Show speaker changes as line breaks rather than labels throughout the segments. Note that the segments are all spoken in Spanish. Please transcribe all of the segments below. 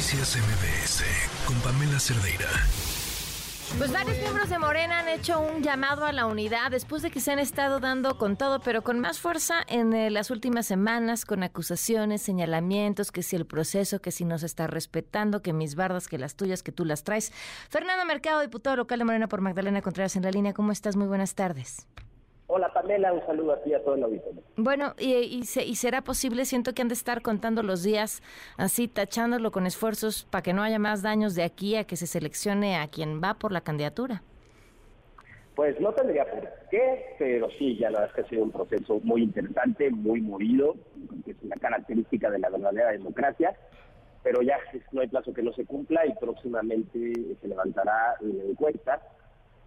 Noticias MBS con Pamela Cerdeira.
Pues varios miembros de Morena han hecho un llamado a la unidad después de que se han estado dando con todo, pero con más fuerza en eh, las últimas semanas, con acusaciones, señalamientos, que si el proceso, que si no se está respetando, que mis bardas, que las tuyas, que tú las traes. Fernando Mercado, diputado local de Morena por Magdalena Contreras en la línea. ¿Cómo estás? Muy buenas tardes.
Hola Pamela, un saludo a ti y a todo el auditorio.
Bueno, y, y, será posible, siento que han de estar contando los días así, tachándolo con esfuerzos para que no haya más daños de aquí a que se seleccione a quien va por la candidatura.
Pues no tendría por qué, pero sí, ya la verdad es que ha sido un proceso muy interesante, muy movido, que es una característica de la verdadera democracia, pero ya no hay plazo que no se cumpla y próximamente se levantará la encuesta.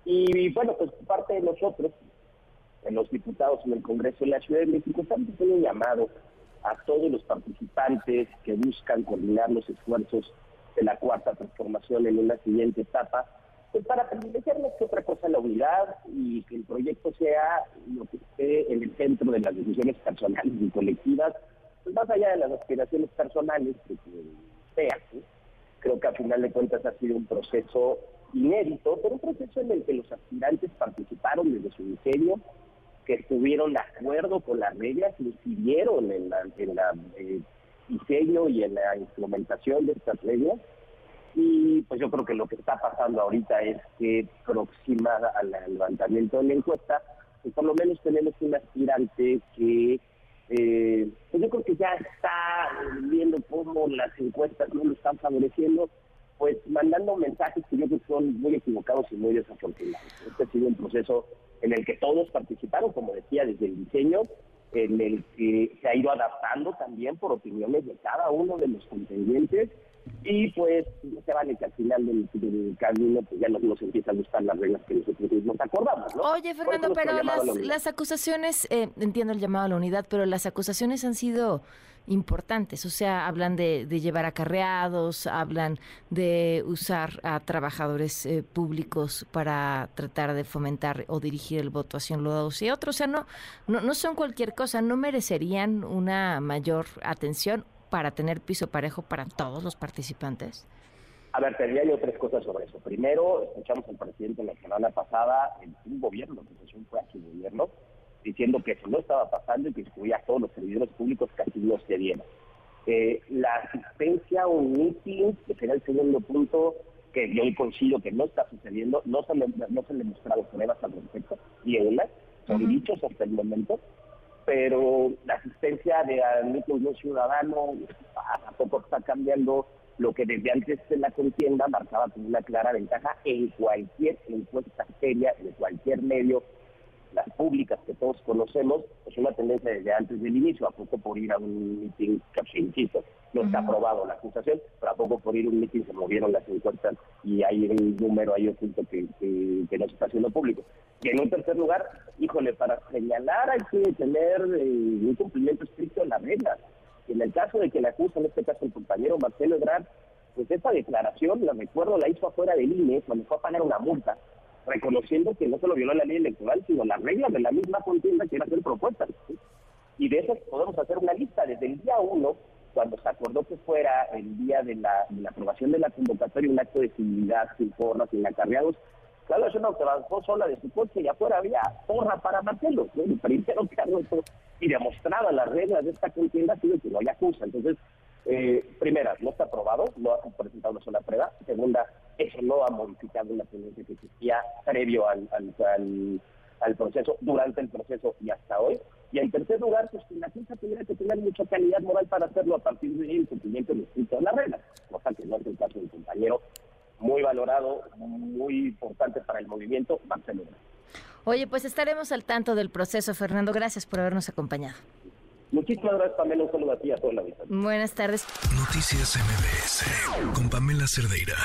Y bueno, pues parte de nosotros, los diputados en el Congreso de la Ciudad de México, estamos haciendo un llamado a todos los participantes que buscan coordinar los esfuerzos de la cuarta transformación en una siguiente etapa, pues para privilegiar que otra cosa la unidad y que el proyecto sea lo que esté en el centro de las decisiones personales y colectivas, pues más allá de las aspiraciones personales que, sean. Creo que a final de cuentas ha sido un proceso inédito, pero un proceso en el que los aspirantes participaron desde su diseño, que estuvieron de acuerdo con las reglas, incidieron en la, en la eh, diseño y en la implementación de estas reglas. Y pues yo creo que lo que está pasando ahorita es que próxima al levantamiento de la encuesta, pues por lo menos tenemos un aspirante que eh, pues yo creo que ya está viendo cómo las encuestas no lo están favoreciendo, pues mandando mensajes que yo creo que son muy equivocados y muy desafortunados. Este ha sido un proceso en el que todos participaron, como decía, desde el diseño, en el que se ha ido adaptando también por opiniones de cada uno de los contendientes y pues se vale que al final del, camino pues ya nos, empiezan a gustar las reglas que nosotros nos acordamos. ¿no?
Oye, Fernando, pero las, acusaciones, eh, entiendo el llamado a la unidad, pero las acusaciones han sido importantes, o sea, hablan de, llevar acarreados, hablan de usar a trabajadores eh, públicos para tratar de fomentar o dirigir el voto hacia un lado y otro, o sea, no, no, no son cualquier cosa, no merecerían una mayor atención para tener piso parejo para todos los participantes.
A ver, tendría yo tres cosas sobre eso. Primero, escuchamos al presidente la semana pasada en un gobierno, que fue a su gobierno, diciendo que eso no estaba pasando y que excluía a todos los servidores públicos que así no se dieran. Eh, la asistencia a un meeting, que será el segundo punto, que yo coincido que no está sucediendo, no se le, no se le pruebas al respecto, y una, son dichos hasta el momento, pero la asistencia de meeting de un ciudadano a poco está cambiando. Lo que desde antes de la contienda marcaba como una clara ventaja en cualquier encuesta seria, de cualquier medio las públicas que todos conocemos, es una tendencia desde antes del inicio, a poco por ir a un mitin, insisto, no está aprobado la acusación, pero a poco por ir a un mitin se movieron las encuestas y hay un número ahí oculto que, que, no se está haciendo público. Y en un tercer lugar, híjole, para señalar hay que tener eh, un cumplimiento estricto de las reglas. En el caso de que le acusa, en este caso el compañero Marcelo Ebrard, pues esa declaración, la recuerdo, la hizo afuera del INE cuando fue a pagar una multa reconociendo que no solo violó la ley electoral, sino las reglas de la misma contienda que era hacer propuestas. Y de esas podemos hacer una lista desde el día uno, cuando se acordó que fuera el día de la, aprobación de la convocatoria un acto de civilidad, sin porras, sin acarreados. Claro, eso no se avanzó sola de su coche y afuera había porra para Marcelo. El primero que eso y demostraba las reglas de esta contienda ha sido que no hay acusa. Entonces, eh, primera, no está aprobado, no ha presentado una sola prueba. Segunda, eso no ha modificado la tendencia que existía previo al, al, proceso, durante el proceso y hasta hoy. Y en tercer lugar, pues la jueza tendría que tener mucha calidad moral para hacerlo a partir del cumplimiento del escrito de la regla, cosa que no es el caso del compañero muy valorado, muy importante para el movimiento, Marcelo.
Oye, pues estaremos al tanto del proceso, Fernando. Gracias por habernos acompañado.
Muchísimas gracias, Pamela. Un saludo a ti a toda la vida.
Buenas tardes.
Noticias MBS con Pamela Cerdeira.